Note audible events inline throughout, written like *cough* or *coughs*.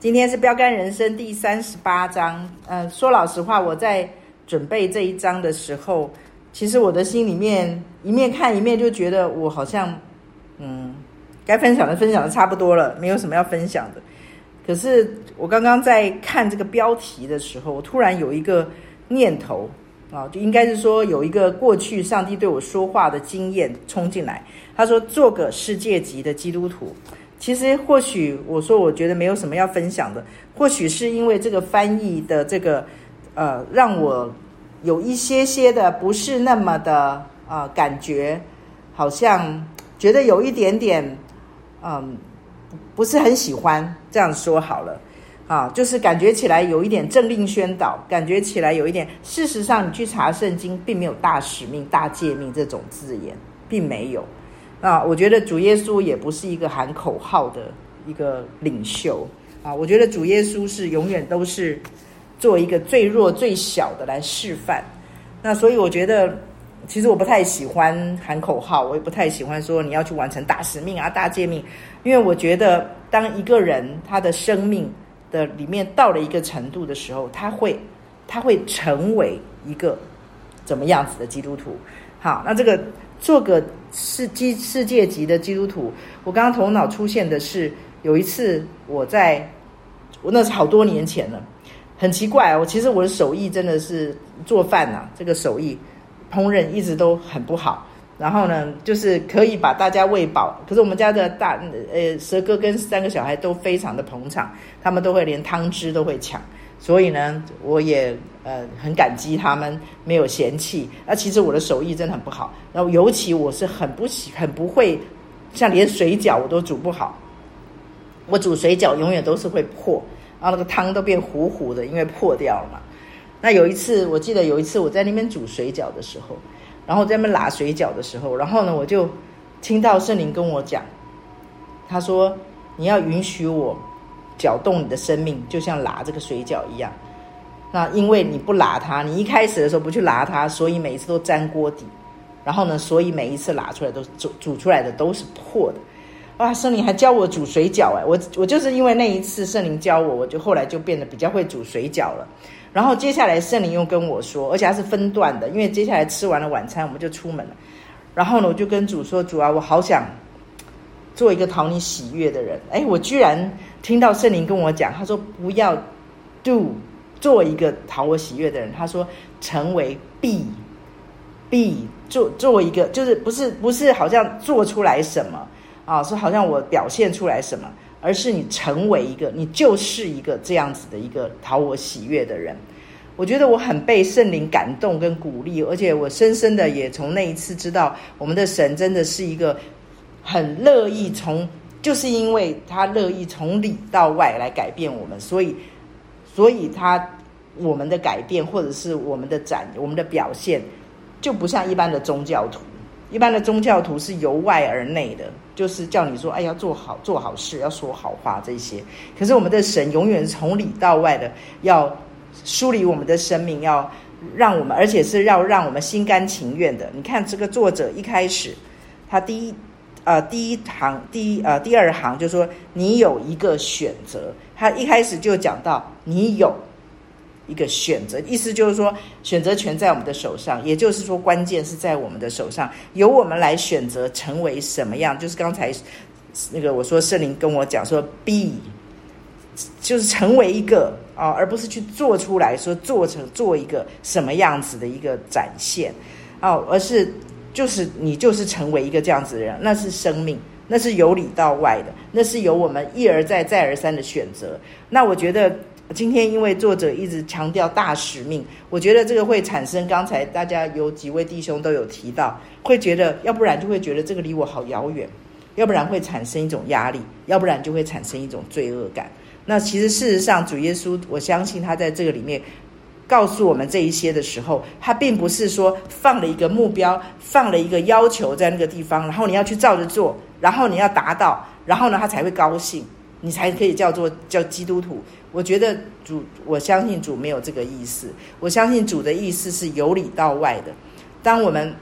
今天是标杆人生第三十八章。嗯、呃，说老实话，我在准备这一章的时候，其实我的心里面一面看一面就觉得我好像，嗯，该分享的分享的差不多了，没有什么要分享的。可是我刚刚在看这个标题的时候，我突然有一个念头啊，就应该是说有一个过去上帝对我说话的经验冲进来。他说：“做个世界级的基督徒。”其实，或许我说，我觉得没有什么要分享的。或许是因为这个翻译的这个，呃，让我有一些些的不是那么的呃感觉，好像觉得有一点点，嗯、不是很喜欢这样说好了啊，就是感觉起来有一点政令宣导，感觉起来有一点。事实上，你去查圣经，并没有大使命、大诫命这种字眼，并没有。啊，我觉得主耶稣也不是一个喊口号的一个领袖啊。我觉得主耶稣是永远都是做一个最弱最小的来示范。那所以我觉得，其实我不太喜欢喊口号，我也不太喜欢说你要去完成大使命啊、大诫命，因为我觉得当一个人他的生命的里面到了一个程度的时候，他会他会成为一个怎么样子的基督徒。好，那这个。做个世基世界级的基督徒，我刚刚头脑出现的是，有一次我在，我那是好多年前了，很奇怪，我其实我的手艺真的是做饭呐、啊，这个手艺烹饪一直都很不好，然后呢，就是可以把大家喂饱，可是我们家的大呃蛇哥跟三个小孩都非常的捧场，他们都会连汤汁都会抢。所以呢，我也呃很感激他们没有嫌弃。那其实我的手艺真的很不好，然后尤其我是很不喜很不会，像连水饺我都煮不好。我煮水饺永远都是会破，然后那个汤都变糊糊的，因为破掉了嘛。那有一次，我记得有一次我在那边煮水饺的时候，然后在那边拉水饺的时候，然后呢，我就听到圣灵跟我讲，他说：“你要允许我。”搅动你的生命，就像拿这个水饺一样。那因为你不拿它，你一开始的时候不去拿它，所以每一次都粘锅底。然后呢，所以每一次拿出来都煮煮出来的都是破的。哇，圣灵还教我煮水饺哎！我我就是因为那一次圣灵教我，我就后来就变得比较会煮水饺了。然后接下来圣灵又跟我说，而且还是分段的，因为接下来吃完了晚餐，我们就出门了。然后呢，我就跟主说：“主啊，我好想做一个讨你喜悦的人。”哎，我居然。听到圣灵跟我讲，他说不要 do 做一个讨我喜悦的人，他说成为 be be 做做一个，就是不是不是好像做出来什么啊，说好像我表现出来什么，而是你成为一个，你就是一个这样子的一个讨我喜悦的人。我觉得我很被圣灵感动跟鼓励，而且我深深的也从那一次知道，我们的神真的是一个很乐意从。就是因为他乐意从里到外来改变我们，所以，所以他我们的改变或者是我们的展，我们的表现，就不像一般的宗教徒。一般的宗教徒是由外而内的，就是叫你说，哎，要做好做好事，要说好话这些。可是我们的神永远从里到外的，要梳理我们的生命，要让我们，而且是要让我们心甘情愿的。你看这个作者一开始，他第一。呃，第一行，第一呃，第二行就是说你有一个选择。他一开始就讲到你有一个选择，意思就是说选择权在我们的手上，也就是说关键是在我们的手上，由我们来选择成为什么样。就是刚才那个我说圣灵跟我讲说，be 就是成为一个啊，而不是去做出来说做成做一个什么样子的一个展现啊，而是。就是你就是成为一个这样子的人，那是生命，那是由里到外的，那是由我们一而再再而三的选择。那我觉得今天因为作者一直强调大使命，我觉得这个会产生刚才大家有几位弟兄都有提到，会觉得要不然就会觉得这个离我好遥远，要不然会产生一种压力，要不然就会产生一种罪恶感。那其实事实上主耶稣，我相信他在这个里面。告诉我们这一些的时候，他并不是说放了一个目标，放了一个要求在那个地方，然后你要去照着做，然后你要达到，然后呢，他才会高兴，你才可以叫做叫基督徒。我觉得主，我相信主没有这个意思，我相信主的意思是由里到外的。当我们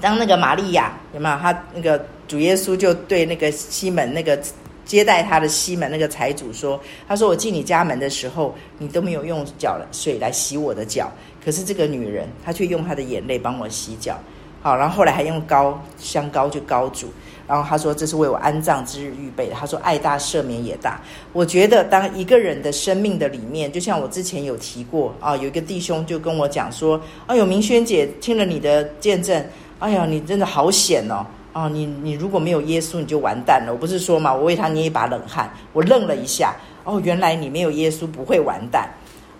当那个玛利亚有没有？他那个主耶稣就对那个西门那个接待他的西门那个财主说：“他说我进你家门的时候，你都没有用脚水来洗我的脚，可是这个女人她却用她的眼泪帮我洗脚。好，然后后来还用膏香膏去膏主，然后他说这是为我安葬之日预备的。他说爱大赦免也大。我觉得当一个人的生命的里面，就像我之前有提过啊，有一个弟兄就跟我讲说：哎呦，明轩姐听了你的见证，哎呀，你真的好险哦。”哦，你你如果没有耶稣，你就完蛋了。我不是说嘛，我为他捏一把冷汗。我愣了一下，哦，原来你没有耶稣不会完蛋。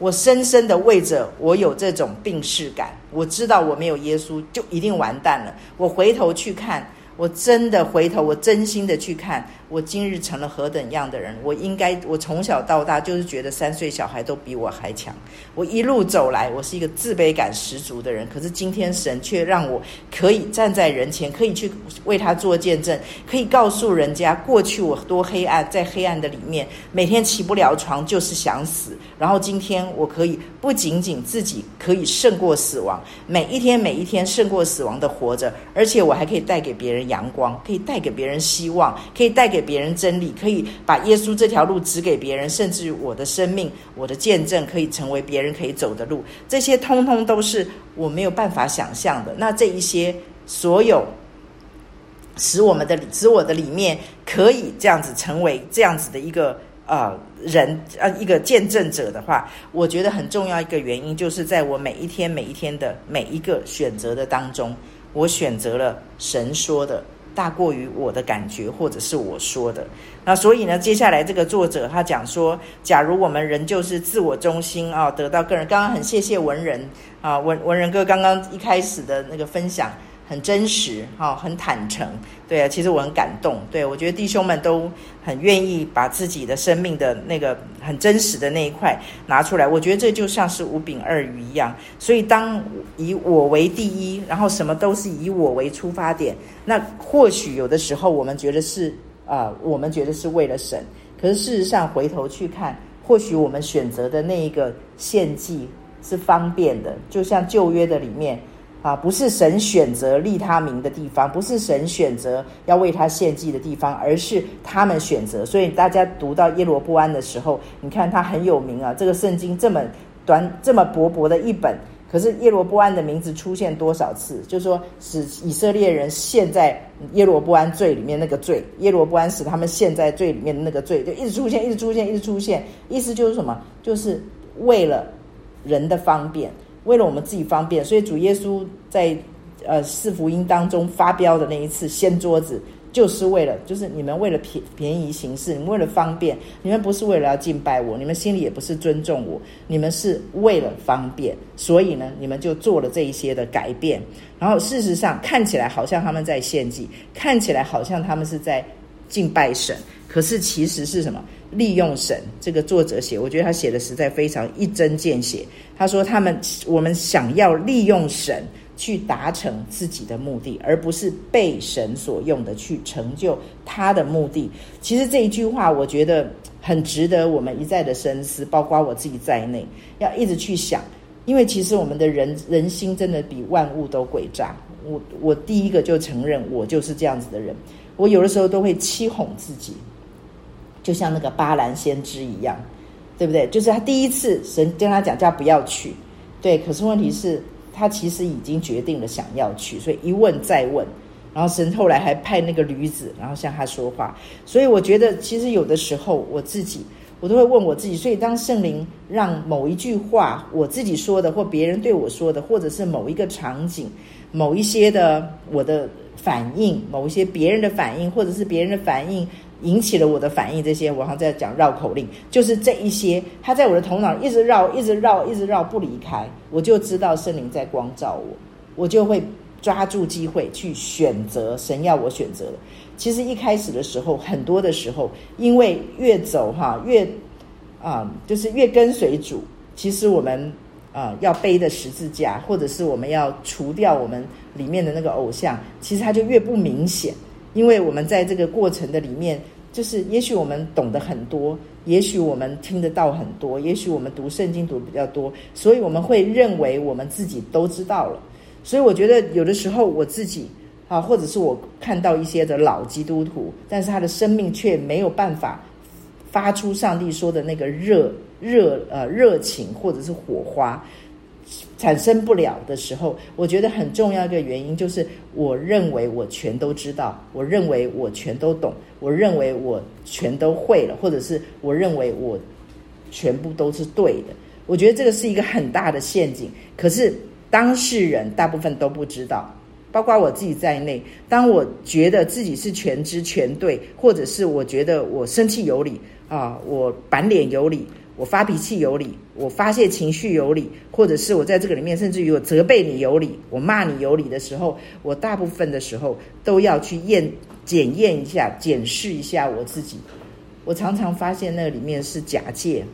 我深深的为着我有这种病逝感，我知道我没有耶稣就一定完蛋了。我回头去看。我真的回头，我真心的去看，我今日成了何等样的人？我应该，我从小到大就是觉得三岁小孩都比我还强。我一路走来，我是一个自卑感十足的人。可是今天神却让我可以站在人前，可以去为他做见证，可以告诉人家过去我多黑暗，在黑暗的里面，每天起不了床就是想死。然后今天我可以不仅仅自己可以胜过死亡，每一天每一天胜过死亡的活着，而且我还可以带给别人。阳光可以带给别人希望，可以带给给别人真理，可以把耶稣这条路指给别人，甚至于我的生命、我的见证可以成为别人可以走的路。这些通通都是我没有办法想象的。那这一些所有使我们的使我的里面可以这样子成为这样子的一个呃人呃一个见证者的话，我觉得很重要一个原因就是在我每一天每一天的每一个选择的当中。我选择了神说的大过于我的感觉，或者是我说的。那所以呢，接下来这个作者他讲说，假如我们人就是自我中心啊，得到个人。刚刚很谢谢文人啊，文文人哥刚刚一开始的那个分享。很真实，哈，很坦诚，对啊，其实我很感动，对，我觉得弟兄们都很愿意把自己的生命的那个很真实的那一块拿出来，我觉得这就像是五饼二鱼一样。所以当以我为第一，然后什么都是以我为出发点，那或许有的时候我们觉得是啊、我们觉得是为了神，可是事实上回头去看，或许我们选择的那一个献祭是方便的，就像旧约的里面。啊，不是神选择立他名的地方，不是神选择要为他献祭的地方，而是他们选择。所以大家读到耶罗波安的时候，你看他很有名啊。这个圣经这么短、这么薄薄的一本，可是耶罗波安的名字出现多少次？就是说，使以色列人陷在耶罗波安罪里面那个罪，耶罗波安使他们陷在罪里面的那个罪，就一直出现，一直出现，一直出现。意思就是什么？就是为了人的方便。为了我们自己方便，所以主耶稣在呃四福音当中发飙的那一次掀桌子，就是为了就是你们为了便便宜行事，你们为了方便，你们不是为了要敬拜我，你们心里也不是尊重我，你们是为了方便，所以呢，你们就做了这一些的改变。然后事实上看起来好像他们在献祭，看起来好像他们是在敬拜神，可是其实是什么？利用神，这个作者写，我觉得他写的实在非常一针见血。他说：“他们我们想要利用神去达成自己的目的，而不是被神所用的去成就他的目的。”其实这一句话，我觉得很值得我们一再的深思，包括我自己在内，要一直去想。因为其实我们的人人心真的比万物都诡诈。我我第一个就承认，我就是这样子的人。我有的时候都会欺哄自己。就像那个巴兰先知一样，对不对？就是他第一次神跟他讲叫不要去，对。可是问题是，他其实已经决定了想要去，所以一问再问，然后神后来还派那个驴子，然后向他说话。所以我觉得，其实有的时候我自己，我都会问我自己。所以当圣灵让某一句话我自己说的，或别人对我说的，或者是某一个场景、某一些的我的反应，某一些别人的反应，或者是别人的反应。引起了我的反应，这些我好像在讲绕口令，就是这一些，它在我的头脑一直绕，一直绕，一直绕不离开，我就知道圣灵在光照我，我就会抓住机会去选择神要我选择的。其实一开始的时候，很多的时候，因为越走哈越啊、就是越跟随主，其实我们啊、要背的十字架，或者是我们要除掉我们里面的那个偶像，其实它就越不明显。因为我们在这个过程的里面，就是也许我们懂得很多，也许我们听得到很多，也许我们读圣经读比较多，所以我们会认为我们自己都知道了。所以我觉得有的时候我自己啊，或者是我看到一些的老基督徒，但是他的生命却没有办法发出上帝说的那个热热呃热情或者是火花。产生不了的时候，我觉得很重要一个原因就是，我认为我全都知道，我认为我全都懂，我认为我全都会了，或者是我认为我全部都是对的。我觉得这个是一个很大的陷阱。可是当事人大部分都不知道，包括我自己在内。当我觉得自己是全知全对，或者是我觉得我生气有理啊，我板脸有理。我发脾气有理，我发泄情绪有理，或者是我在这个里面，甚至于我责备你有理，我骂你有理的时候，我大部分的时候都要去验检验一下、检视一下我自己。我常常发现那里面是假借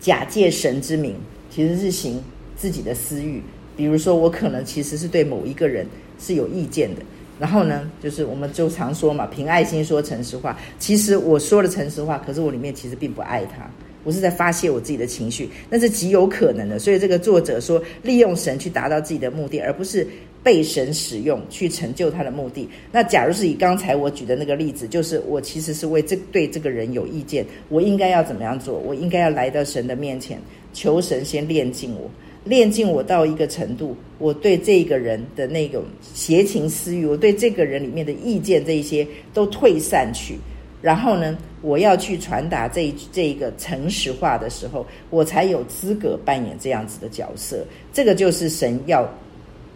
假借神之名，其实是行自己的私欲。比如说，我可能其实是对某一个人是有意见的，然后呢，就是我们就常说嘛，凭爱心说诚实话。其实我说了诚实话，可是我里面其实并不爱他。我是在发泄我自己的情绪，那是极有可能的。所以这个作者说，利用神去达到自己的目的，而不是被神使用去成就他的目的。那假如是以刚才我举的那个例子，就是我其实是为这对这个人有意见，我应该要怎么样做？我应该要来到神的面前，求神先炼净我，炼净我到一个程度，我对这个人的那种邪情私欲，我对这个人里面的意见这一些都退散去。然后呢，我要去传达这这一个诚实话的时候，我才有资格扮演这样子的角色。这个就是神要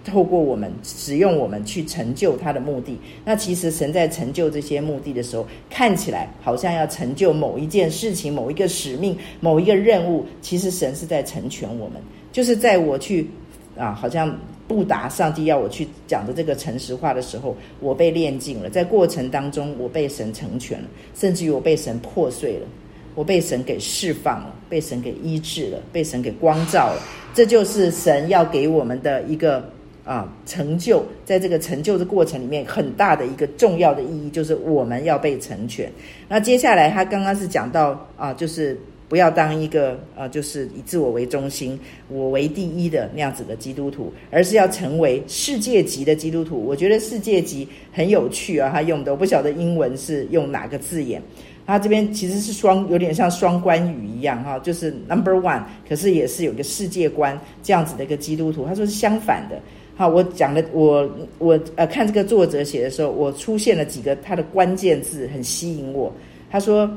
透过我们使用我们去成就他的目的。那其实神在成就这些目的的时候，看起来好像要成就某一件事情、某一个使命、某一个任务，其实神是在成全我们，就是在我去啊，好像。不达上帝要我去讲的这个诚实话的时候，我被炼净了。在过程当中，我被神成全了，甚至于我被神破碎了，我被神给释放了，被神给医治了，被神给光照了。这就是神要给我们的一个啊成就，在这个成就的过程里面，很大的一个重要的意义，就是我们要被成全。那接下来他刚刚是讲到啊，就是。不要当一个呃，就是以自我为中心、我为第一的那样子的基督徒，而是要成为世界级的基督徒。我觉得世界级很有趣啊，他用的我不晓得英文是用哪个字眼。他这边其实是双，有点像双关语一样哈，就是 number one，可是也是有个世界观这样子的一个基督徒。他说是相反的。好，我讲的我我呃看这个作者写的时候，我出现了几个他的关键字，很吸引我。他说。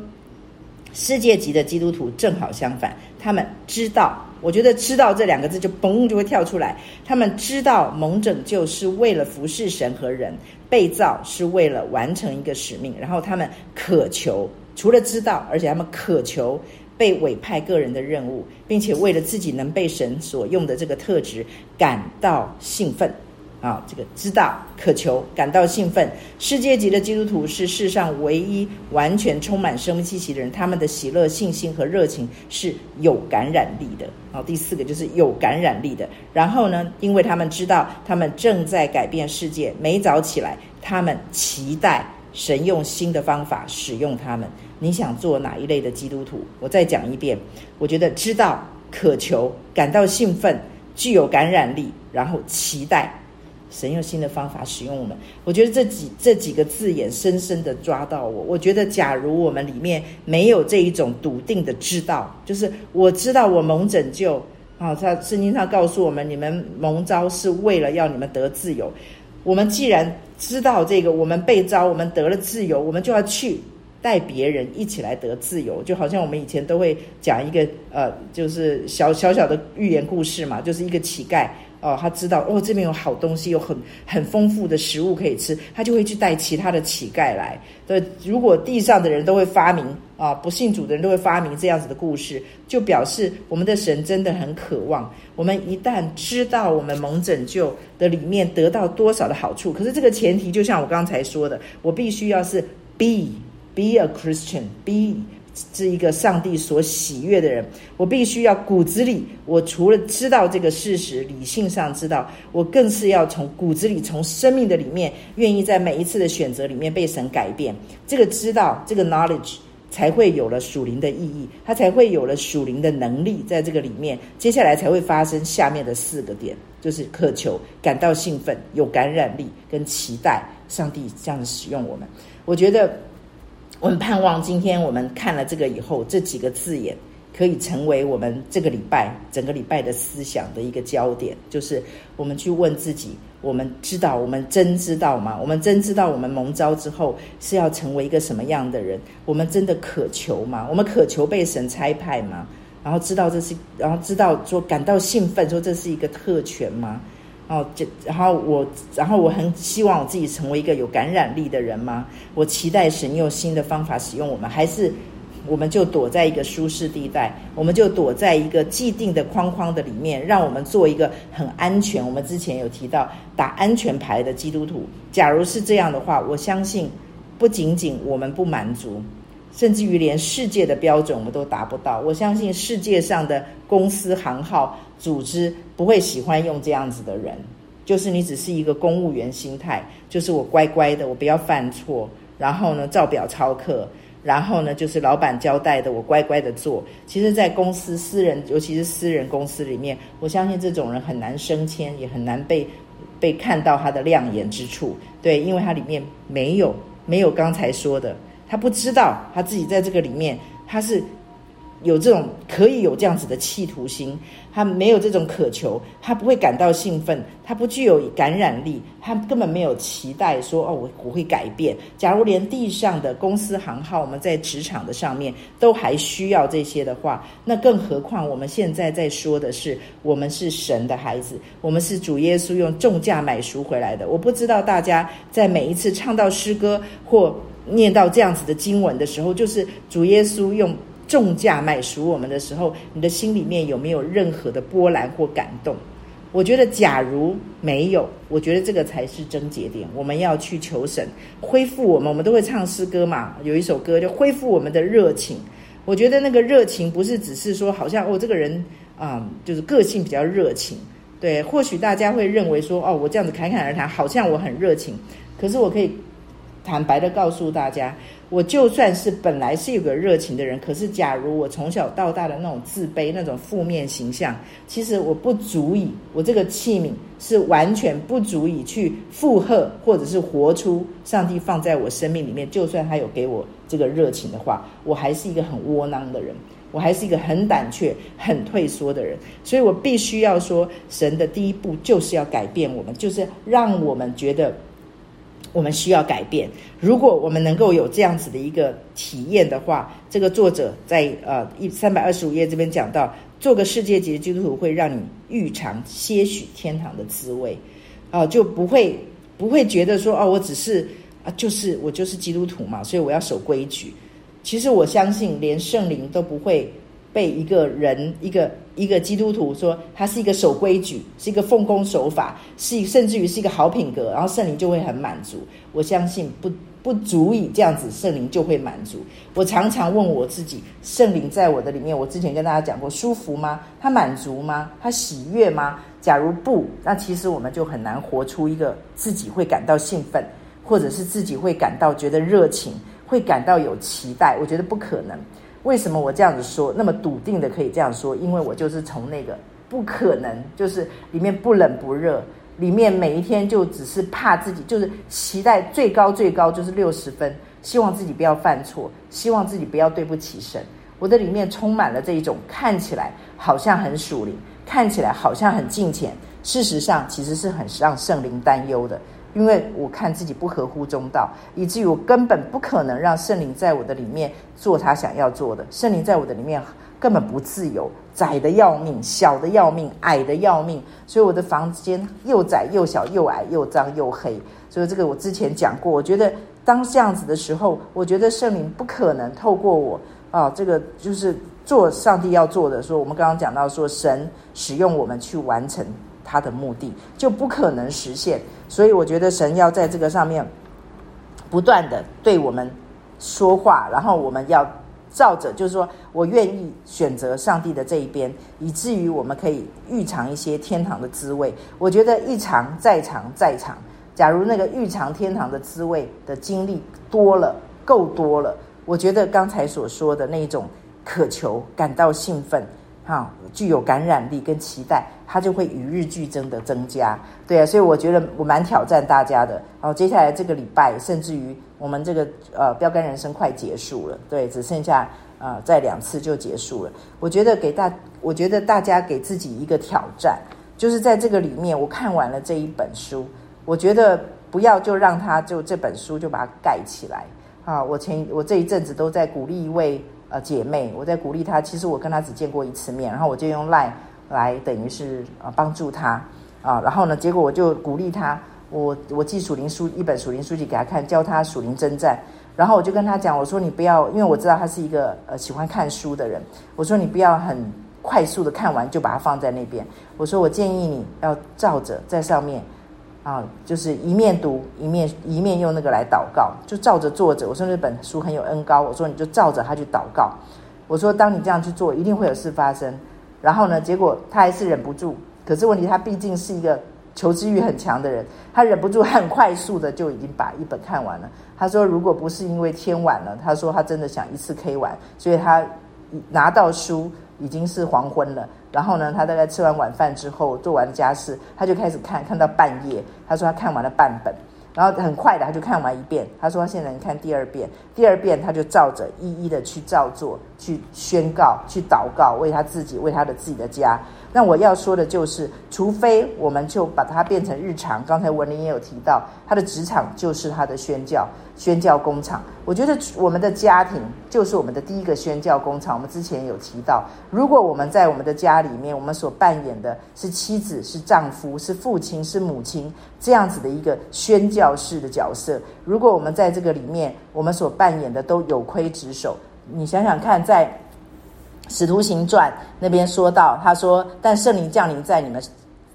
世界级的基督徒正好相反，他们知道，我觉得“知道”这两个字就嘣就会跳出来。他们知道蒙拯救是为了服侍神和人，被造是为了完成一个使命。然后他们渴求，除了知道，而且他们渴求被委派个人的任务，并且为了自己能被神所用的这个特质感到兴奋。啊，这个知道、渴求、感到兴奋，世界级的基督徒是世上唯一完全充满生命气息的人。他们的喜乐、信心和热情是有感染力的。好，第四个就是有感染力的。然后呢，因为他们知道他们正在改变世界，每早起来，他们期待神用新的方法使用他们。你想做哪一类的基督徒？我再讲一遍，我觉得知道、渴求、感到兴奋、具有感染力，然后期待。神用新的方法使用我们，我觉得这几这几个字眼深深的抓到我。我觉得，假如我们里面没有这一种笃定的知道，就是我知道我蒙拯救啊，他圣经上告诉我们，你们蒙召是为了要你们得自由。我们既然知道这个，我们被召，我们得了自由，我们就要去带别人一起来得自由。就好像我们以前都会讲一个呃，就是小小小的寓言故事嘛，就是一个乞丐。哦，他知道哦，这边有好东西，有很很丰富的食物可以吃，他就会去带其他的乞丐来。对，如果地上的人都会发明啊，不信主的人都会发明这样子的故事，就表示我们的神真的很渴望。我们一旦知道我们蒙拯救的里面得到多少的好处，可是这个前提就像我刚才说的，我必须要是 be be a Christian，be。是一个上帝所喜悦的人，我必须要骨子里，我除了知道这个事实，理性上知道，我更是要从骨子里，从生命的里面，愿意在每一次的选择里面被神改变。这个知道，这个 knowledge 才会有了属灵的意义，他才会有了属灵的能力，在这个里面，接下来才会发生下面的四个点，就是渴求、感到兴奋、有感染力跟期待，上帝这样子使用我们。我觉得我们盼望今天我们看了这个以后，这几个字眼可以成为我们这个礼拜整个礼拜的思想的一个焦点，就是我们去问自己。我们知道，我们真知道吗？我们真知道，我们蒙召之后是要成为一个什么样的人？我们真的渴求吗？我们渴求被神差派吗？然后知道这是，然后知道说感到兴奋，说这是一个特权吗？然后就，然后我，然后我很希望我自己成为一个有感染力的人吗？我期待神用新的方法使用我们，还是？我们就躲在一个舒适地带，我们就躲在一个既定的框框的里面，让我们做一个很安全。我们之前有提到打安全牌的基督徒，假如是这样的话，我相信不仅仅我们不满足，甚至于连世界的标准我们都达不到。我相信世界上的公司行号组织不会喜欢用这样子的人，就是你只是一个公务员心态，就是我乖乖的，我不要犯错，然后呢，照表操课。然后呢，就是老板交代的，我乖乖的做。其实，在公司、私人，尤其是私人公司里面，我相信这种人很难升迁，也很难被被看到他的亮眼之处。对，因为他里面没有没有刚才说的，他不知道他自己在这个里面他是。有这种可以有这样子的企图心，他没有这种渴求，他不会感到兴奋，他不具有感染力，他根本没有期待说哦，我我会改变。假如连地上的公司行号，我们在职场的上面都还需要这些的话，那更何况我们现在在说的是，我们是神的孩子，我们是主耶稣用重价买赎回来的。我不知道大家在每一次唱到诗歌或念到这样子的经文的时候，就是主耶稣用。重价买赎我们的时候，你的心里面有没有任何的波澜或感动？我觉得，假如没有，我觉得这个才是症结点。我们要去求神恢复我们，我们都会唱诗歌嘛。有一首歌就恢复我们的热情。我觉得那个热情不是只是说，好像哦，这个人啊、嗯，就是个性比较热情。对，或许大家会认为说，哦，我这样子侃侃而谈，好像我很热情。可是我可以坦白的告诉大家。我就算是本来是有个热情的人，可是假如我从小到大的那种自卑、那种负面形象，其实我不足以，我这个器皿是完全不足以去负荷或者是活出上帝放在我生命里面。就算他有给我这个热情的话，我还是一个很窝囊的人，我还是一个很胆怯、很退缩的人。所以我必须要说，神的第一步就是要改变我们，就是让我们觉得。我们需要改变。如果我们能够有这样子的一个体验的话，这个作者在呃一三百二十五页这边讲到，做个世界级的基督徒会让你预尝些许天堂的滋味，啊、就不会不会觉得说哦，我只是啊，就是我就是基督徒嘛，所以我要守规矩。其实我相信，连圣灵都不会。被一个人，一个一个基督徒说他是一个守规矩，是一个奉公守法，是甚至于是一个好品格，然后圣灵就会很满足。我相信不不足以这样子，圣灵就会满足。我常常问我自己，圣灵在我的里面，我之前跟大家讲过，舒服吗？他满足吗？他喜悦吗？假如不，那其实我们就很难活出一个自己会感到兴奋，或者是自己会感到觉得热情，会感到有期待。我觉得不可能。为什么我这样子说，那么笃定的可以这样说？因为我就是从那个不可能，就是里面不冷不热，里面每一天就只是怕自己，就是期待最高最高就是六十分，希望自己不要犯错，希望自己不要对不起神。我的里面充满了这一种看起来好像很属灵，看起来好像很敬虔，事实上其实是很让圣灵担忧的。因为我看自己不合乎中道，以至于我根本不可能让圣灵在我的里面做他想要做的。圣灵在我的里面根本不自由，窄的要命，小的要命，矮的要命。所以我的房间又窄又小又矮又脏又黑。所以这个我之前讲过。我觉得当这样子的时候，我觉得圣灵不可能透过我啊，这个就是做上帝要做的。说我们刚刚讲到说，神使用我们去完成他的目的，就不可能实现。所以我觉得神要在这个上面不断的对我们说话，然后我们要照着，就是说我愿意选择上帝的这一边，以至于我们可以预尝一些天堂的滋味。我觉得一尝再尝再尝，假如那个预尝天堂的滋味的经历多了，够多了，我觉得刚才所说的那种渴求、感到兴奋。哈，具有感染力跟期待，它就会与日俱增的增加。对啊，所以我觉得我蛮挑战大家的。然后接下来这个礼拜，甚至于我们这个呃标杆人生快结束了，对，只剩下呃再两次就结束了。我觉得给大，我觉得大家给自己一个挑战，就是在这个里面，我看完了这一本书，我觉得不要就让它就这本书就把它盖起来啊。我前我这一阵子都在鼓励一位。呃，姐妹，我在鼓励她。其实我跟她只见过一次面，然后我就用 Line 来等于是呃帮助她啊。然后呢，结果我就鼓励她，我我寄属灵书一本属灵书籍给她看，教她属灵征战。然后我就跟她讲，我说你不要，因为我知道她是一个呃喜欢看书的人，我说你不要很快速的看完就把它放在那边。我说我建议你要照着在上面。啊，就是一面读一面一面用那个来祷告，就照着做着。我说那本书很有恩膏，我说你就照着他去祷告。我说当你这样去做，一定会有事发生。然后呢，结果他还是忍不住。可是问题他毕竟是一个求知欲很强的人，他忍不住很快速的就已经把一本看完了。他说如果不是因为天晚了，他说他真的想一次 K 完，所以他拿到书。已经是黄昏了，然后呢，他大概吃完晚饭之后，做完家事，他就开始看，看到半夜。他说他看完了半本，然后很快的他就看完一遍。他说他现在能看第二遍，第二遍他就照着一一的去照做，去宣告，去祷告，为他自己，为他的自己的家。那我要说的就是，除非我们就把它变成日常。刚才文林也有提到，他的职场就是他的宣教。宣教工厂，我觉得我们的家庭就是我们的第一个宣教工厂。我们之前有提到，如果我们在我们的家里面，我们所扮演的是妻子、是丈夫、是父亲、是母亲这样子的一个宣教式的角色，如果我们在这个里面，我们所扮演的都有亏职守，你想想看，在《使徒行传》那边说到，他说：“但圣灵降临在你们。”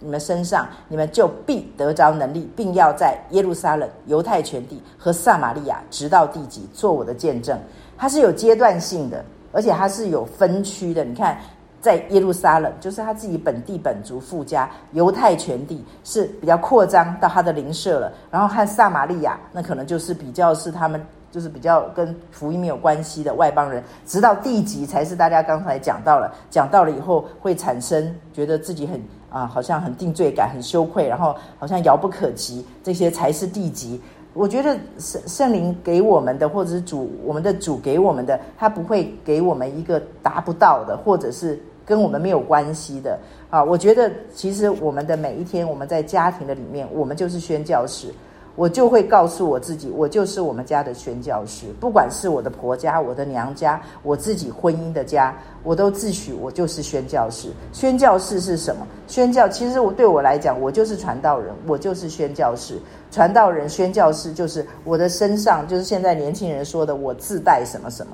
你们身上，你们就必得着能力，并要在耶路撒冷、犹太全地和撒玛利亚，直到地极，做我的见证。它是有阶段性的，而且它是有分区的。你看，在耶路撒冷，就是他自己本地本族富家；犹太全地是比较扩张到他的邻舍了。然后和撒玛利亚，那可能就是比较是他们，就是比较跟福音没有关系的外邦人。直到地级，才是大家刚才讲到了，讲到了以后会产生觉得自己很。啊，好像很定罪感，很羞愧，然后好像遥不可及，这些才是地级。我觉得圣圣灵给我们的，或者是主我们的主给我们的，他不会给我们一个达不到的，或者是跟我们没有关系的。啊，我觉得其实我们的每一天，我们在家庭的里面，我们就是宣教士。我就会告诉我自己，我就是我们家的宣教士。不管是我的婆家、我的娘家、我自己婚姻的家，我都自诩我就是宣教士。宣教士是什么？宣教其实我对我来讲，我就是传道人，我就是宣教士。传道人、宣教士就是我的身上，就是现在年轻人说的，我自带什么什么。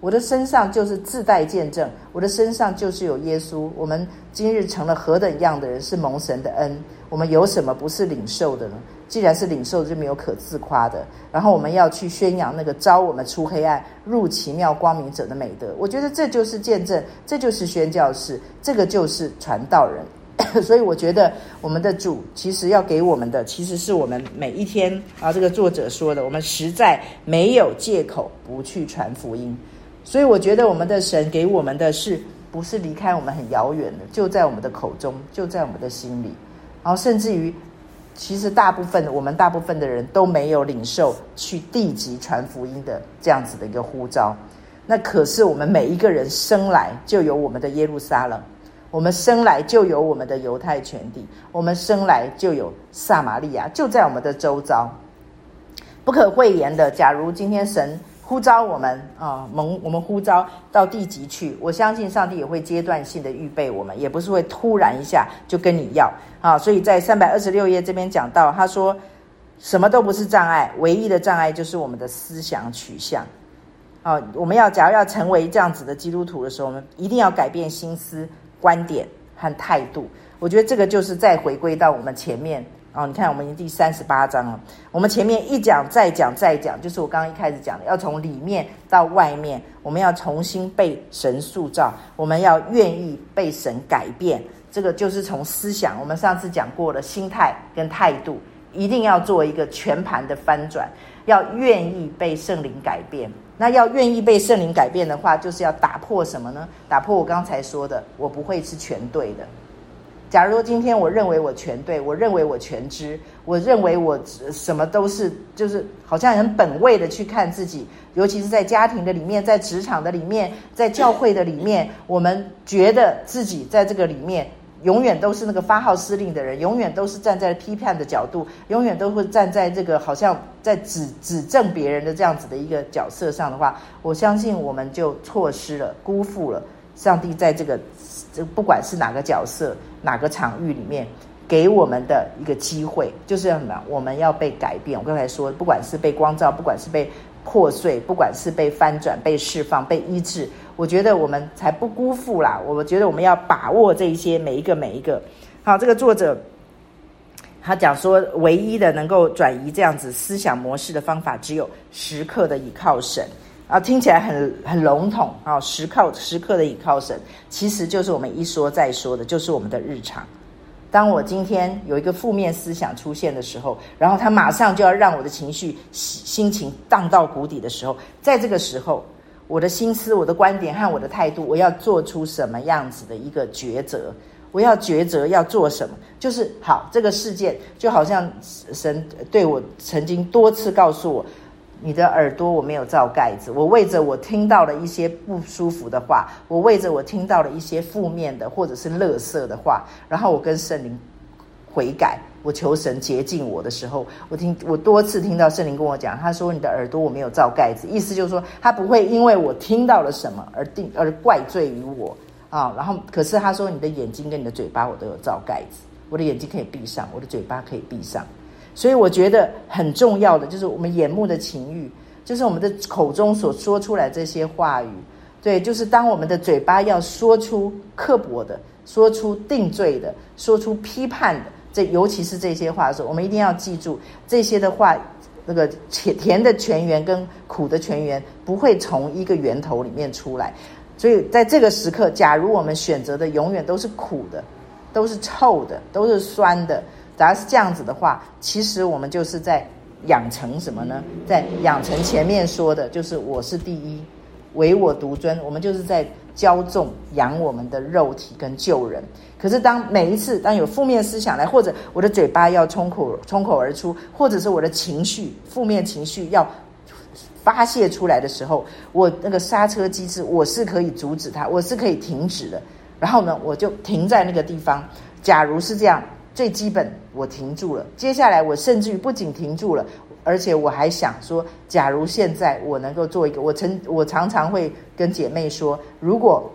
我的身上就是自带见证，我的身上就是有耶稣。我们今日成了何等样的人，是蒙神的恩。我们有什么不是领受的呢？既然是领受，就没有可自夸的。然后我们要去宣扬那个招我们出黑暗入奇妙光明者的美德。我觉得这就是见证，这就是宣教士，这个就是传道人。*coughs* 所以我觉得我们的主其实要给我们的，其实是我们每一天啊，这个作者说的，我们实在没有借口不去传福音。所以我觉得我们的神给我们的是不是离开我们很遥远的，就在我们的口中，就在我们的心里。然后甚至于，其实大部分我们大部分的人都没有领受去地级传福音的这样子的一个呼召。那可是我们每一个人生来就有我们的耶路撒冷，我们生来就有我们的犹太全地，我们生来就有撒玛利亚，就在我们的周遭，不可讳言的。假如今天神。呼召我们啊，蒙我们呼召到地极去。我相信上帝也会阶段性的预备我们，也不是会突然一下就跟你要啊。所以在三百二十六页这边讲到，他说什么都不是障碍，唯一的障碍就是我们的思想取向啊。我们要假如要成为这样子的基督徒的时候，我们一定要改变心思、观点和态度。我觉得这个就是再回归到我们前面。哦，你看，我们已经第三十八章了。我们前面一讲再讲再讲，就是我刚刚一开始讲的，要从里面到外面，我们要重新被神塑造，我们要愿意被神改变。这个就是从思想，我们上次讲过的心态跟态度，一定要做一个全盘的翻转，要愿意被圣灵改变，那要愿意被圣灵改变的话，就是要打破什么呢？打破我刚才说的，我不会是全对的。假如说今天我认为我全对，我认为我全知，我认为我什么都是，就是好像很本位的去看自己，尤其是在家庭的里面，在职场的里面，在教会的里面，*laughs* 我们觉得自己在这个里面。永远都是那个发号施令的人，永远都是站在批判的角度，永远都会站在这个好像在指指正别人的这样子的一个角色上的话，我相信我们就错失了、辜负了上帝在这个这不管是哪个角色、哪个场域里面给我们的一个机会，就是什么？我们要被改变。我刚才说，不管是被光照，不管是被破碎，不管是被翻转、被释放、被医治。我觉得我们才不辜负啦！我觉得我们要把握这一些每一个每一个。好，这个作者他讲说，唯一的能够转移这样子思想模式的方法，只有时刻的倚靠神啊！听起来很很笼统啊！时刻时刻的倚靠神，其实就是我们一说再说的，就是我们的日常。当我今天有一个负面思想出现的时候，然后他马上就要让我的情绪心情荡到谷底的时候，在这个时候。我的心思、我的观点和我的态度，我要做出什么样子的一个抉择？我要抉择要做什么？就是好，这个事件就好像神对我曾经多次告诉我：你的耳朵我没有罩盖子。我为着我听到了一些不舒服的话，我为着我听到了一些负面的或者是垃圾的话，然后我跟圣灵悔改。我求神洁净我的时候，我听我多次听到圣灵跟我讲，他说：“你的耳朵我没有罩盖子。”意思就是说，他不会因为我听到了什么而定而怪罪于我啊。然后，可是他说：“你的眼睛跟你的嘴巴我都有罩盖子，我的眼睛可以闭上，我的嘴巴可以闭上。”所以我觉得很重要的就是我们眼目的情欲，就是我们的口中所说出来这些话语。对，就是当我们的嘴巴要说出刻薄的、说出定罪的、说出批判的。这尤其是这些话的时候，我们一定要记住这些的话，那个甜甜的泉源跟苦的泉源不会从一个源头里面出来。所以在这个时刻，假如我们选择的永远都是苦的，都是臭的，都是酸的，假如是这样子的话，其实我们就是在养成什么呢？在养成前面说的，就是我是第一，唯我独尊。我们就是在。骄纵养我们的肉体跟救人，可是当每一次当有负面思想来，或者我的嘴巴要冲口冲口而出，或者是我的情绪负面情绪要发泄出来的时候，我那个刹车机制我是可以阻止它，我是可以停止的。然后呢，我就停在那个地方。假如是这样，最基本我停住了，接下来我甚至于不仅停住了。而且我还想说，假如现在我能够做一个，我曾我常常会跟姐妹说，如果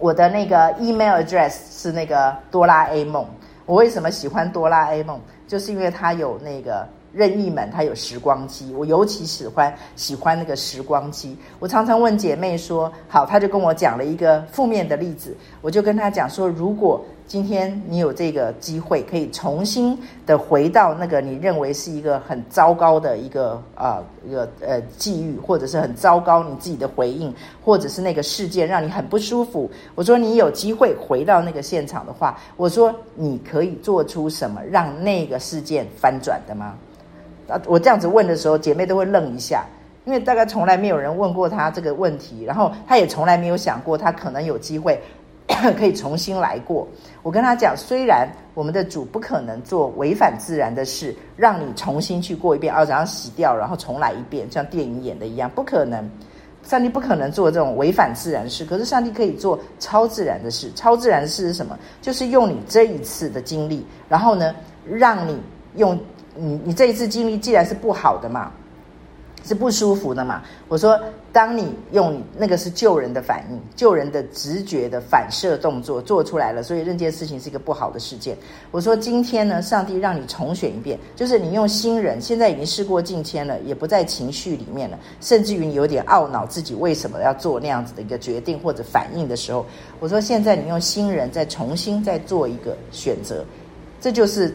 我的那个 email address 是那个哆啦 A 梦，我为什么喜欢哆啦 A 梦？就是因为它有那个任意门，它有时光机，我尤其喜欢喜欢那个时光机。我常常问姐妹说，好，她就跟我讲了一个负面的例子，我就跟她讲说，如果。今天你有这个机会，可以重新的回到那个你认为是一个很糟糕的一个啊、呃、一个呃际遇，或者是很糟糕你自己的回应，或者是那个事件让你很不舒服。我说你有机会回到那个现场的话，我说你可以做出什么让那个事件翻转的吗？啊，我这样子问的时候，姐妹都会愣一下，因为大概从来没有人问过她这个问题，然后她也从来没有想过她可能有机会。*coughs* 可以重新来过。我跟他讲，虽然我们的主不可能做违反自然的事，让你重新去过一遍，哦，然后洗掉，然后重来一遍，像电影演的一样，不可能。上帝不可能做这种违反自然事，可是上帝可以做超自然的事。超自然事是什么？就是用你这一次的经历，然后呢，让你用你你这一次经历，既然是不好的嘛。是不舒服的嘛？我说，当你用那个是救人的反应，救人的直觉的反射动作做出来了，所以这件事情是一个不好的事件。我说，今天呢，上帝让你重选一遍，就是你用新人，现在已经事过境迁了，也不在情绪里面了，甚至于你有点懊恼自己为什么要做那样子的一个决定或者反应的时候，我说，现在你用新人再重新再做一个选择，这就是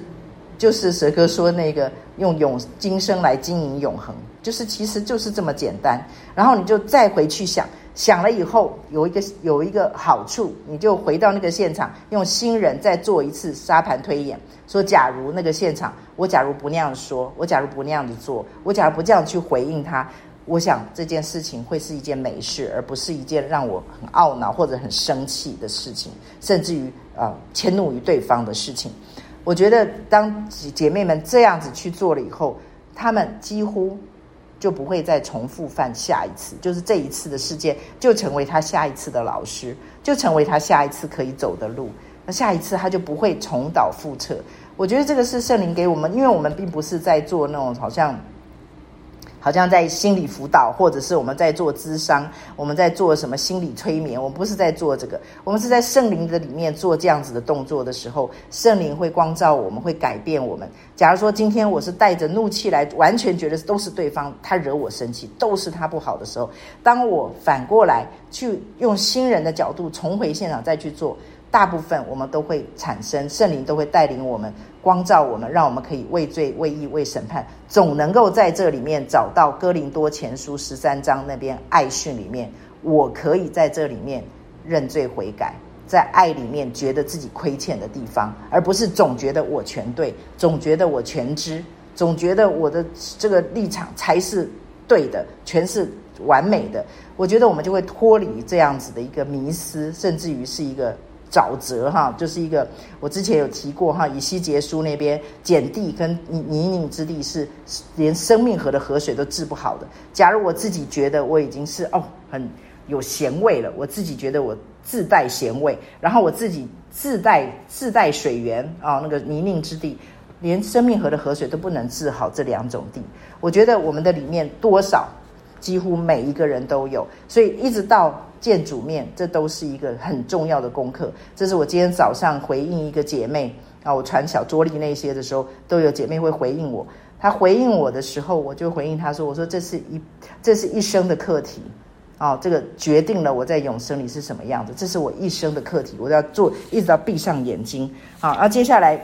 就是蛇哥说那个用永今生来经营永恒。就是，其实就是这么简单。然后你就再回去想，想了以后有一个有一个好处，你就回到那个现场，用新人再做一次沙盘推演，说假如那个现场，我假如不那样说，我假如不那样子做，我假如不这样去回应他，我想这件事情会是一件美事，而不是一件让我很懊恼或者很生气的事情，甚至于呃迁怒于对方的事情。我觉得当姐妹们这样子去做了以后，她们几乎就不会再重复犯下一次，就是这一次的事件就成为他下一次的老师，就成为他下一次可以走的路。那下一次他就不会重蹈覆辙。我觉得这个是圣灵给我们，因为我们并不是在做那种好像。好像在心理辅导，或者是我们在做咨商，我们在做什么心理催眠，我们不是在做这个，我们是在圣灵的里面做这样子的动作的时候，圣灵会光照我们，会改变我们。假如说今天我是带着怒气来，完全觉得都是对方他惹我生气，都是他不好的时候，当我反过来去用新人的角度重回现场再去做。大部分我们都会产生，圣灵都会带领我们，光照我们，让我们可以为罪、为义、为审判，总能够在这里面找到哥林多前书十三章那边爱训里面，我可以在这里面认罪悔改，在爱里面觉得自己亏欠的地方，而不是总觉得我全对，总觉得我全知，总觉得我的这个立场才是对的，全是完美的。我觉得我们就会脱离这样子的一个迷思，甚至于是一个。沼泽哈，就是一个我之前有提过哈，以西结书那边碱地跟泥泥泞之地是连生命河的河水都治不好的。假如我自己觉得我已经是哦很有咸味了，我自己觉得我自带咸味，然后我自己自带自带水源啊，那个泥泞之地，连生命河的河水都不能治好这两种地，我觉得我们的里面多少几乎每一个人都有，所以一直到。见主面，这都是一个很重要的功课。这是我今天早上回应一个姐妹啊，我传小桌历那些的时候，都有姐妹会回应我。她回应我的时候，我就回应她说：“我说这是一这是一生的课题啊，这个决定了我在永生里是什么样子。这是我一生的课题，我要做，一直到闭上眼睛啊。”接下来，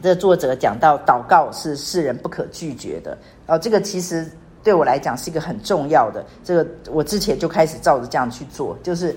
这作者讲到祷告是世人不可拒绝的啊，这个其实。对我来讲是一个很重要的，这个我之前就开始照着这样去做。就是，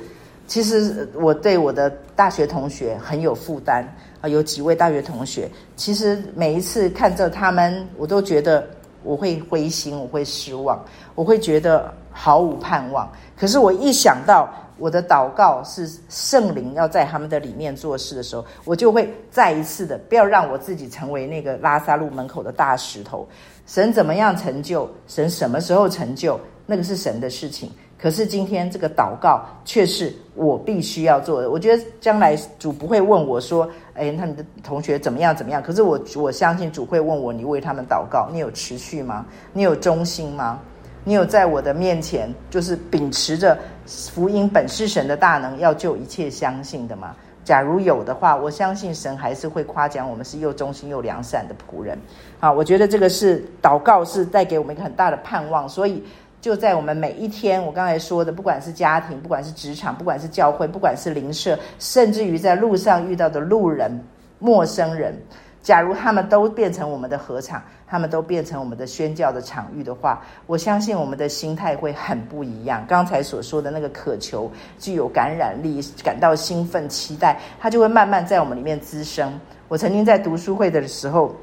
其实我对我的大学同学很有负担啊，有几位大学同学，其实每一次看着他们，我都觉得我会灰心，我会失望，我会觉得毫无盼望。可是我一想到我的祷告是圣灵要在他们的里面做事的时候，我就会再一次的不要让我自己成为那个拉萨路门口的大石头。神怎么样成就？神什么时候成就？那个是神的事情。可是今天这个祷告却是我必须要做的。我觉得将来主不会问我说：“哎，他们的同学怎么样？怎么样？”可是我我相信主会问我：“你为他们祷告，你有持续吗？你有忠心吗？你有在我的面前就是秉持着福音本是神的大能，要救一切相信的吗？”假如有的话，我相信神还是会夸奖我们是又忠心又良善的仆人。好，我觉得这个是祷告，是带给我们一个很大的盼望。所以就在我们每一天，我刚才说的，不管是家庭，不管是职场，不管是教会，不管是邻舍，甚至于在路上遇到的路人、陌生人。假如他们都变成我们的合场，他们都变成我们的宣教的场域的话，我相信我们的心态会很不一样。刚才所说的那个渴求，具有感染力，感到兴奋、期待，它就会慢慢在我们里面滋生。我曾经在读书会的时候，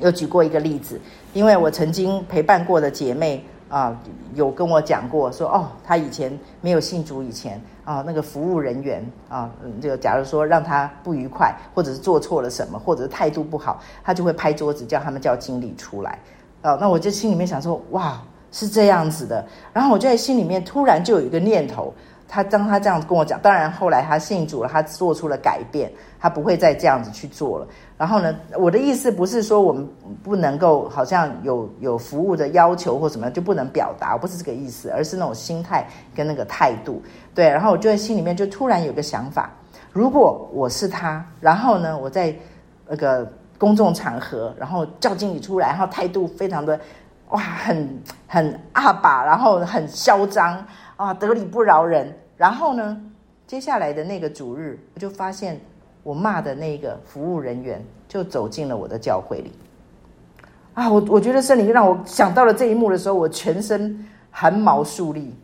有举过一个例子，因为我曾经陪伴过的姐妹。啊，有跟我讲过说哦，他以前没有信主以前啊，那个服务人员啊，这个假如说让他不愉快，或者是做错了什么，或者是态度不好，他就会拍桌子叫他们叫经理出来。啊，那我就心里面想说，哇，是这样子的。然后我就在心里面突然就有一个念头。他当他这样跟我讲，当然后来他信主了，他做出了改变，他不会再这样子去做了。然后呢，我的意思不是说我们不能够好像有有服务的要求或什么就不能表达，不是这个意思，而是那种心态跟那个态度。对，然后我就在心里面就突然有个想法：如果我是他，然后呢，我在那个公众场合，然后叫经理出来，然后态度非常的哇，很很阿爸，然后很嚣张。啊，得理不饶人。然后呢，接下来的那个主日，我就发现我骂的那个服务人员就走进了我的教会里。啊，我我觉得圣灵让我想到了这一幕的时候，我全身寒毛竖立。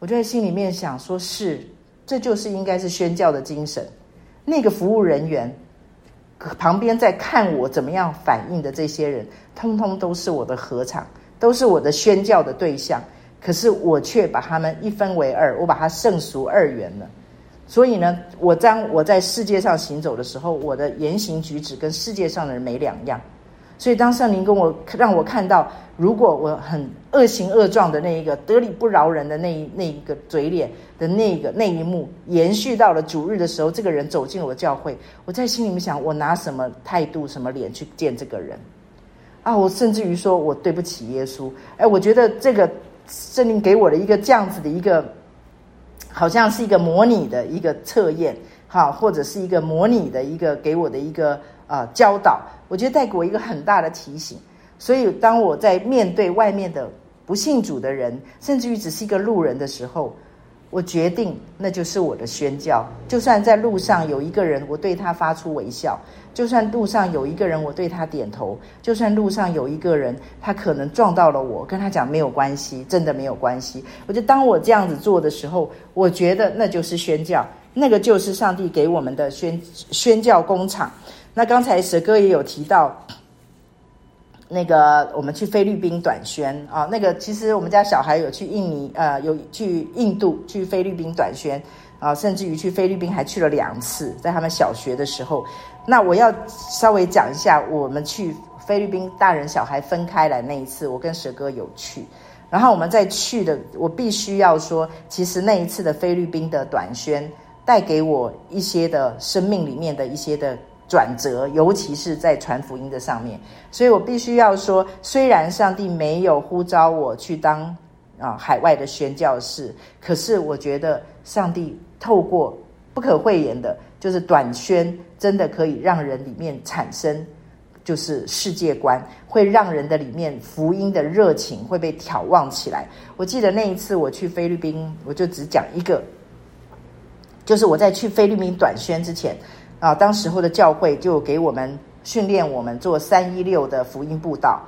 我就在心里面想说：是，这就是应该是宣教的精神。那个服务人员旁边在看我怎么样反应的这些人，通通都是我的合场。都是我的宣教的对象，可是我却把他们一分为二，我把它圣俗二元了。所以呢，我当我在世界上行走的时候，我的言行举止跟世界上的人没两样。所以当圣灵跟我让我看到，如果我很恶行恶状的那一个得理不饶人的那一那一个嘴脸的那个那一幕，延续到了主日的时候，这个人走进了我教会，我在心里面想，我拿什么态度、什么脸去见这个人？啊，我甚至于说我对不起耶稣。哎，我觉得这个圣灵给我的一个这样子的一个。好像是一个模拟的一个测验，哈，或者是一个模拟的一个给我的一个呃教导，我觉得带给我一个很大的提醒。所以当我在面对外面的不信主的人，甚至于只是一个路人的时候，我决定那就是我的宣教。就算在路上有一个人，我对他发出微笑。就算路上有一个人，我对他点头；就算路上有一个人，他可能撞到了我，跟他讲没有关系，真的没有关系。我觉得当我这样子做的时候，我觉得那就是宣教，那个就是上帝给我们的宣宣教工厂。那刚才蛇哥也有提到，那个我们去菲律宾短宣啊，那个其实我们家小孩有去印尼，呃，有去印度，去菲律宾短宣啊，甚至于去菲律宾还去了两次，在他们小学的时候。那我要稍微讲一下，我们去菲律宾，大人小孩分开来那一次，我跟蛇哥有去。然后我们在去的，我必须要说，其实那一次的菲律宾的短宣，带给我一些的生命里面的一些的转折，尤其是在传福音的上面。所以我必须要说，虽然上帝没有呼召我去当啊海外的宣教士，可是我觉得上帝透过不可讳言的。就是短宣真的可以让人里面产生，就是世界观，会让人的里面福音的热情会被挑旺起来。我记得那一次我去菲律宾，我就只讲一个，就是我在去菲律宾短宣之前啊，当时候的教会就给我们训练我们做三一六的福音布道，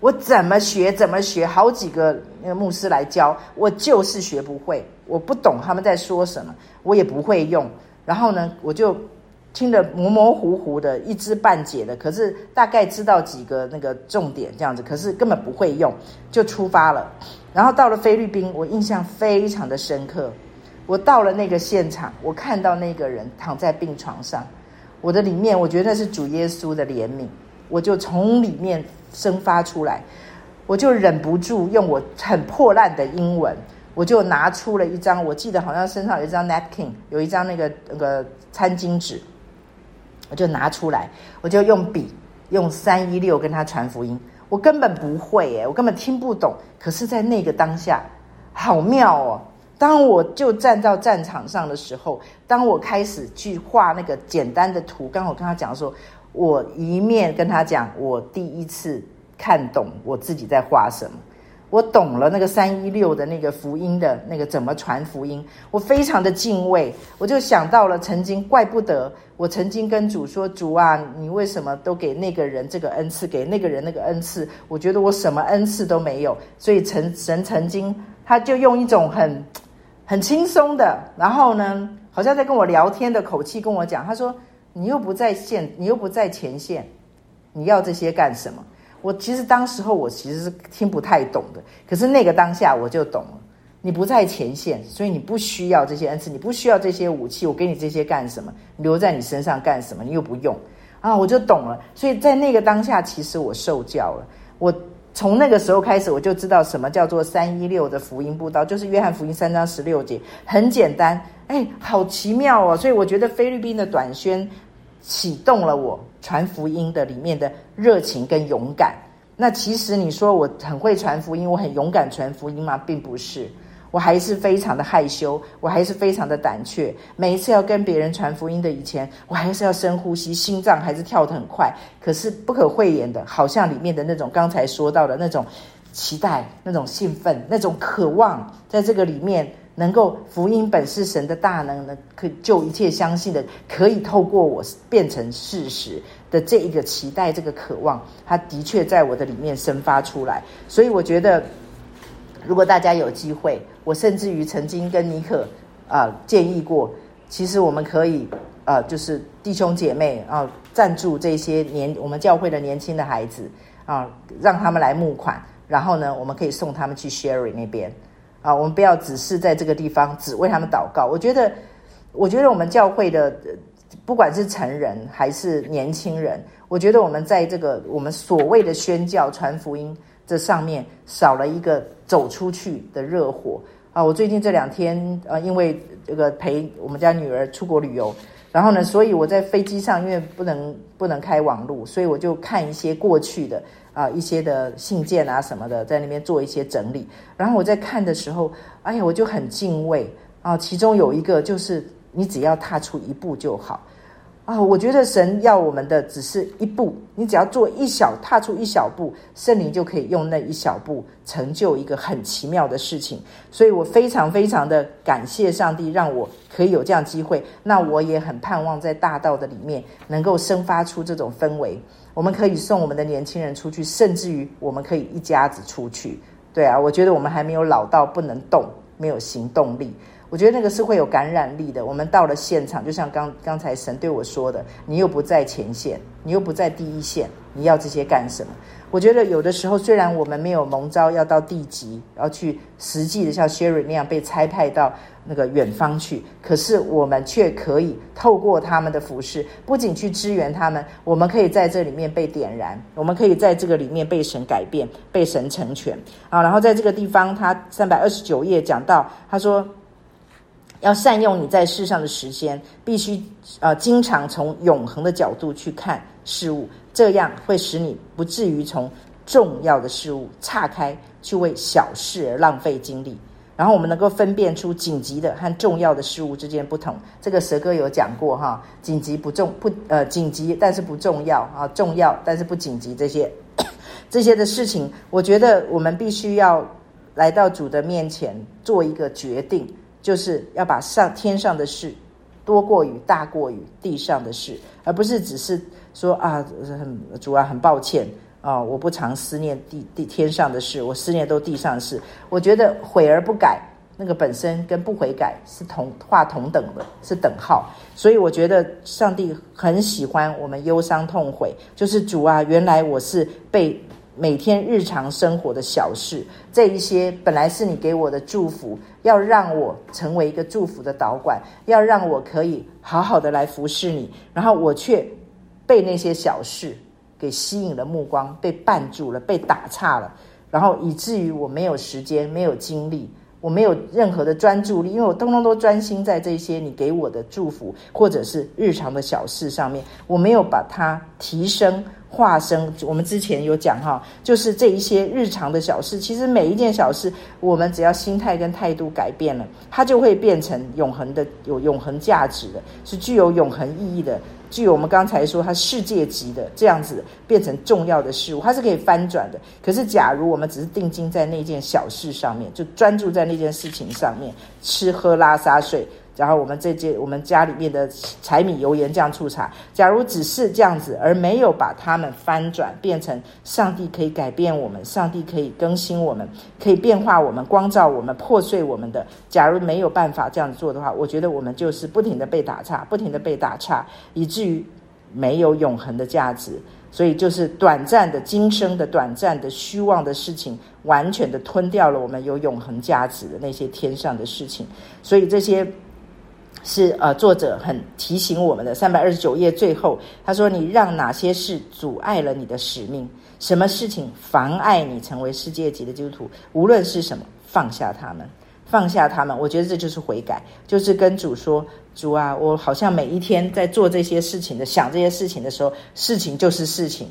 我怎么学怎么学，好几个那个牧师来教，我就是学不会，我不懂他们在说什么，我也不会用。然后呢，我就听得模模糊糊的，一知半解的。可是大概知道几个那个重点这样子，可是根本不会用，就出发了。然后到了菲律宾，我印象非常的深刻。我到了那个现场，我看到那个人躺在病床上，我的里面我觉得那是主耶稣的怜悯，我就从里面生发出来，我就忍不住用我很破烂的英文。我就拿出了一张，我记得好像身上有一张 napkin，有一张那个那个餐巾纸，我就拿出来，我就用笔用三一六跟他传福音。我根本不会耶，我根本听不懂。可是，在那个当下，好妙哦！当我就站到战场上的时候，当我开始去画那个简单的图，刚好跟他讲说，我一面跟他讲，我第一次看懂我自己在画什么。我懂了那个三一六的那个福音的那个怎么传福音，我非常的敬畏，我就想到了曾经，怪不得我曾经跟主说：“主啊，你为什么都给那个人这个恩赐，给那个人那个恩赐？我觉得我什么恩赐都没有。”所以神神曾经他就用一种很很轻松的，然后呢，好像在跟我聊天的口气跟我讲，他说：“你又不在线，你又不在前线，你要这些干什么？”我其实当时候我其实是听不太懂的，可是那个当下我就懂了。你不在前线，所以你不需要这些恩赐，你不需要这些武器，我给你这些干什么？留在你身上干什么？你又不用啊，我就懂了。所以在那个当下，其实我受教了。我从那个时候开始，我就知道什么叫做三一六的福音布道，就是约翰福音三章十六节，很简单，哎，好奇妙哦。所以我觉得菲律宾的短宣。启动了我传福音的里面的热情跟勇敢。那其实你说我很会传福音，我很勇敢传福音吗？并不是，我还是非常的害羞，我还是非常的胆怯。每一次要跟别人传福音的以前，我还是要深呼吸，心脏还是跳得很快。可是不可讳言的，好像里面的那种刚才说到的那种期待、那种兴奋、那种渴望，在这个里面。能够福音本是神的大能呢，可以救一切相信的，可以透过我变成事实的这一个期待，这个渴望，它的确在我的里面生发出来。所以我觉得，如果大家有机会，我甚至于曾经跟尼可啊、建议过，其实我们可以啊、呃，就是弟兄姐妹啊、赞助这些年我们教会的年轻的孩子啊、让他们来募款。然后呢，我们可以送他们去 Sherry 那边啊。我们不要只是在这个地方只为他们祷告。我觉得，我觉得我们教会的不管是成人还是年轻人，我觉得我们在这个我们所谓的宣教传福音这上面少了一个走出去的热火啊。我最近这两天呃，因为这个陪我们家女儿出国旅游。然后呢，所以我在飞机上，因为不能不能开网路，所以我就看一些过去的啊、一些的信件啊什么的，在那边做一些整理。然后我在看的时候，哎呀，我就很敬畏啊。其中有一个就是，你只要踏出一步就好。啊，我觉得神要我们的只是一步，你只要做一小，踏出一小步，圣灵就可以用那一小步成就一个很奇妙的事情。所以我非常非常的感谢上帝，让我可以有这样机会。那我也很盼望在大道的里面能够生发出这种氛围。我们可以送我们的年轻人出去，甚至于我们可以一家子出去。对啊，我觉得我们还没有老到不能动，没有行动力。我觉得那个是会有感染力的。我们到了现场，就像刚刚才神对我说的，你又不在前线，你又不在第一线，你要这些干什么？我觉得有的时候，虽然我们没有蒙召要到地级，要去实际的像 Sherry 那样被差派到那个远方去，可是我们却可以透过他们的服饰，不仅去支援他们，我们可以在这里面被点燃，我们可以在这个里面被神改变，被神成全啊。然后在这个地方，他三百二十九页讲到，他说。要善用你在世上的时间，必须呃经常从永恒的角度去看事物，这样会使你不至于从重要的事物岔开，去为小事而浪费精力。然后我们能够分辨出紧急的和重要的事物之间不同。这个蛇哥有讲过哈，紧急不重不呃紧急，但是不重要啊，重要但是不紧急这些 *coughs* 这些的事情，我觉得我们必须要来到主的面前做一个决定。就是要把上天上的事多过于大过于地上的事，而不是只是说啊，主啊很抱歉啊，我不常思念地地天上的事，我思念都地上的事。我觉得悔而不改，那个本身跟不悔改是同画同等的，是等号。所以我觉得上帝很喜欢我们忧伤痛悔，就是主啊，原来我是被。每天日常生活的小事，这一些本来是你给我的祝福，要让我成为一个祝福的导管，要让我可以好好的来服侍你，然后我却被那些小事给吸引了目光，被绊住了，被打岔了，然后以至于我没有时间，没有精力，我没有任何的专注力，因为我通通都专心在这些你给我的祝福或者是日常的小事上面，我没有把它提升。化身，我们之前有讲哈，就是这一些日常的小事，其实每一件小事，我们只要心态跟态度改变了，它就会变成永恒的、有永恒价值的，是具有永恒意义的，具有我们刚才说它世界级的这样子变成重要的事物，它是可以翻转的。可是，假如我们只是定睛在那件小事上面，就专注在那件事情上面，吃喝拉撒睡。然后我们这些我们家里面的柴米油盐酱醋茶，假如只是这样子，而没有把它们翻转变成上帝可以改变我们，上帝可以更新我们，可以变化我们，光照我们，破碎我们的。假如没有办法这样做的话，我觉得我们就是不停的被打岔，不停的被打岔，以至于没有永恒的价值。所以就是短暂的今生的短暂的虚妄的事情，完全的吞掉了我们有永恒价值的那些天上的事情。所以这些。是呃，作者很提醒我们的三百二十九页最后，他说：“你让哪些事阻碍了你的使命？什么事情妨碍你成为世界级的基督徒？无论是什么，放下他们，放下他们。我觉得这就是悔改，就是跟主说：主啊，我好像每一天在做这些事情的，想这些事情的时候，事情就是事情，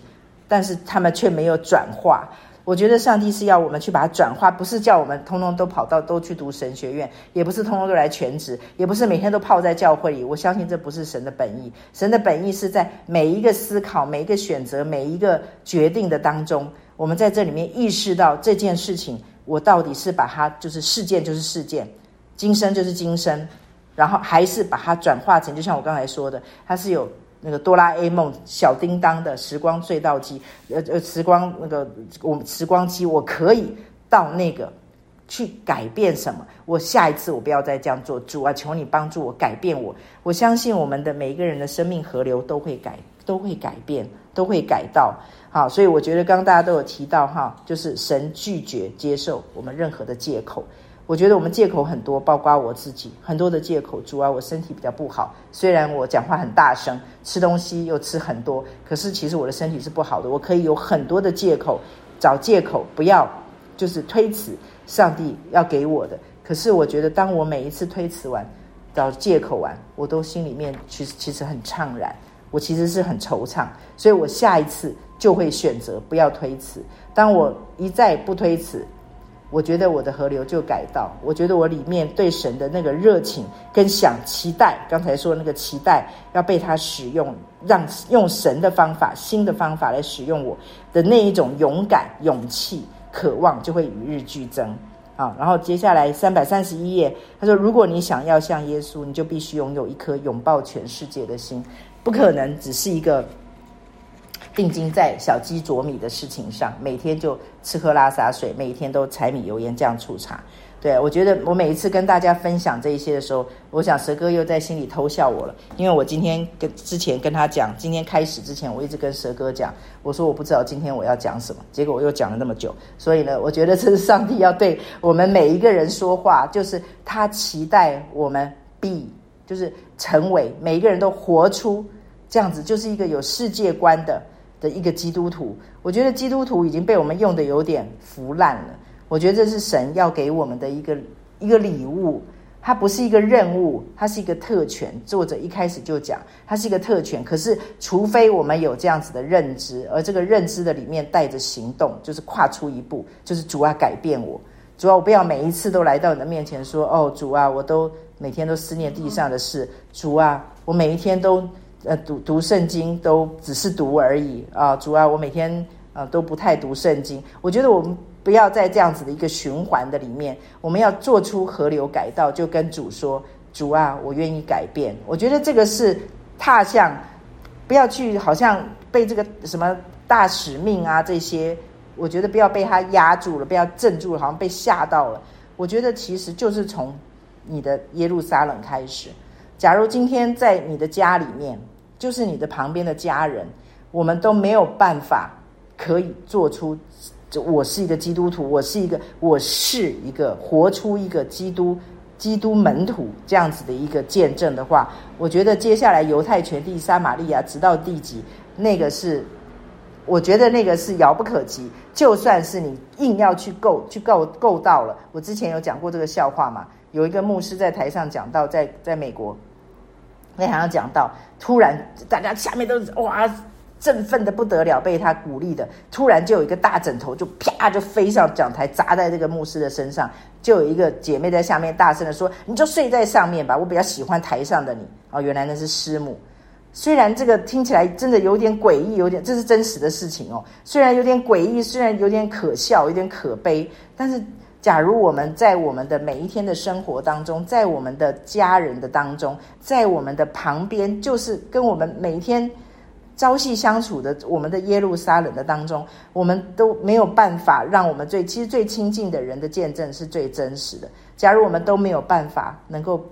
但是他们却没有转化。”我觉得上帝是要我们去把它转化，不是叫我们通通都跑到都去读神学院，也不是通通都来全职，也不是每天都泡在教会里。我相信这不是神的本意。神的本意是在每一个思考、每一个选择、每一个决定的当中，我们在这里面意识到这件事情，我到底是把它就是事件就是事件，今生就是今生，然后还是把它转化成，就像我刚才说的，它是有。那个哆啦 A 梦小叮当的时光隧道机，呃呃，时光那个我时光机，我可以到那个去改变什么？我下一次我不要再这样做。主啊，求你帮助我改变我。我相信我们的每一个人的生命河流都会改，都会改变，都会改到。好，所以我觉得刚刚大家都有提到哈，就是神拒绝接受我们任何的借口。我觉得我们借口很多，包括我自己很多的借口。主啊，我身体比较不好，虽然我讲话很大声，吃东西又吃很多，可是其实我的身体是不好的。我可以有很多的借口，找借口，不要就是推辞。上帝要给我的，可是我觉得，当我每一次推辞完、找借口完，我都心里面其实其实很怅然，我其实是很惆怅，所以我下一次就会选择不要推辞。当我一再不推辞，我觉得我的河流就改道，我觉得我里面对神的那个热情跟想期待，刚才说那个期待要被他使用，让用神的方法、新的方法来使用我的那一种勇敢、勇气。渴望就会与日俱增啊！然后接下来三百三十一页，他说：“如果你想要像耶稣，你就必须拥有一颗拥抱全世界的心，不可能只是一个定睛在小鸡啄米的事情上，每天就吃喝拉撒睡，每天都柴米油盐酱醋茶。”对，我觉得我每一次跟大家分享这一些的时候，我想蛇哥又在心里偷笑我了，因为我今天跟之前跟他讲，今天开始之前，我一直跟蛇哥讲，我说我不知道今天我要讲什么，结果我又讲了那么久，所以呢，我觉得这是上帝要对我们每一个人说话，就是他期待我们 be，就是成为每一个人都活出这样子，就是一个有世界观的的一个基督徒。我觉得基督徒已经被我们用得有点腐烂了。我觉得这是神要给我们的一个一个礼物，它不是一个任务，它是一个特权。作者一开始就讲，它是一个特权。可是，除非我们有这样子的认知，而这个认知的里面带着行动，就是跨出一步，就是主啊，改变我。主啊，我不要每一次都来到你的面前说，哦，主啊，我都每天都思念地上的事。主啊，我每一天都呃读读圣经，都只是读而已啊。主啊，我每天呃都不太读圣经。我觉得我们。不要在这样子的一个循环的里面，我们要做出河流改道，就跟主说：“主啊，我愿意改变。”我觉得这个是踏向，不要去好像被这个什么大使命啊这些，我觉得不要被他压住了，不要镇住了，好像被吓到了。我觉得其实就是从你的耶路撒冷开始。假如今天在你的家里面，就是你的旁边的家人，我们都没有办法可以做出。我是一个基督徒，我是一个，我是一个活出一个基督基督门徒这样子的一个见证的话，我觉得接下来犹太全地、撒玛利亚直到地极，那个是，我觉得那个是遥不可及。就算是你硬要去够去够够到了，我之前有讲过这个笑话嘛，有一个牧师在台上讲到，在在美国，那好像讲到，突然大家下面都哇。振奋的不得了，被他鼓励的，突然就有一个大枕头就啪就飞上讲台，砸在这个牧师的身上。就有一个姐妹在下面大声的说：“你就睡在上面吧，我比较喜欢台上的你。”哦，原来那是师母。虽然这个听起来真的有点诡异，有点这是真实的事情哦。虽然有点诡异，虽然有点可笑，有点可悲，但是假如我们在我们的每一天的生活当中，在我们的家人的当中，在我们的旁边，就是跟我们每一天。朝夕相处的我们的耶路撒冷的当中，我们都没有办法让我们最其实最亲近的人的见证是最真实的。假如我们都没有办法能够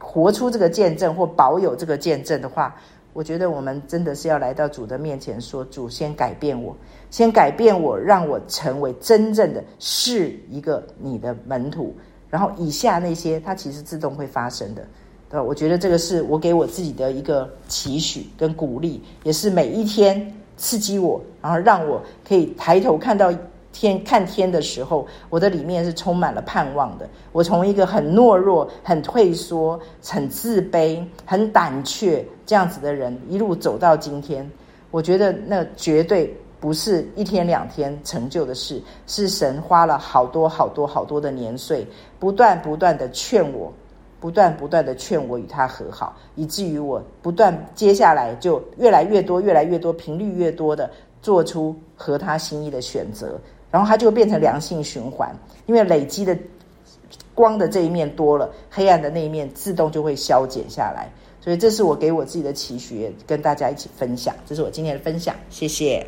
活出这个见证或保有这个见证的话，我觉得我们真的是要来到主的面前说：“主，先改变我，先改变我，让我成为真正的是一个你的门徒。”然后以下那些，它其实自动会发生的。呃，我觉得这个是我给我自己的一个期许跟鼓励，也是每一天刺激我，然后让我可以抬头看到天，看天的时候，我的里面是充满了盼望的。我从一个很懦弱、很退缩、很自卑、很胆怯这样子的人，一路走到今天，我觉得那绝对不是一天两天成就的事，是神花了好多好多好多的年岁，不断不断的劝我。不断不断的劝我与他和好，以至于我不断接下来就越来越多、越来越多、频率越多的做出合他心意的选择，然后它就变成良性循环。因为累积的光的这一面多了，黑暗的那一面自动就会消减下来。所以这是我给我自己的期许，跟大家一起分享。这是我今天的分享，谢谢。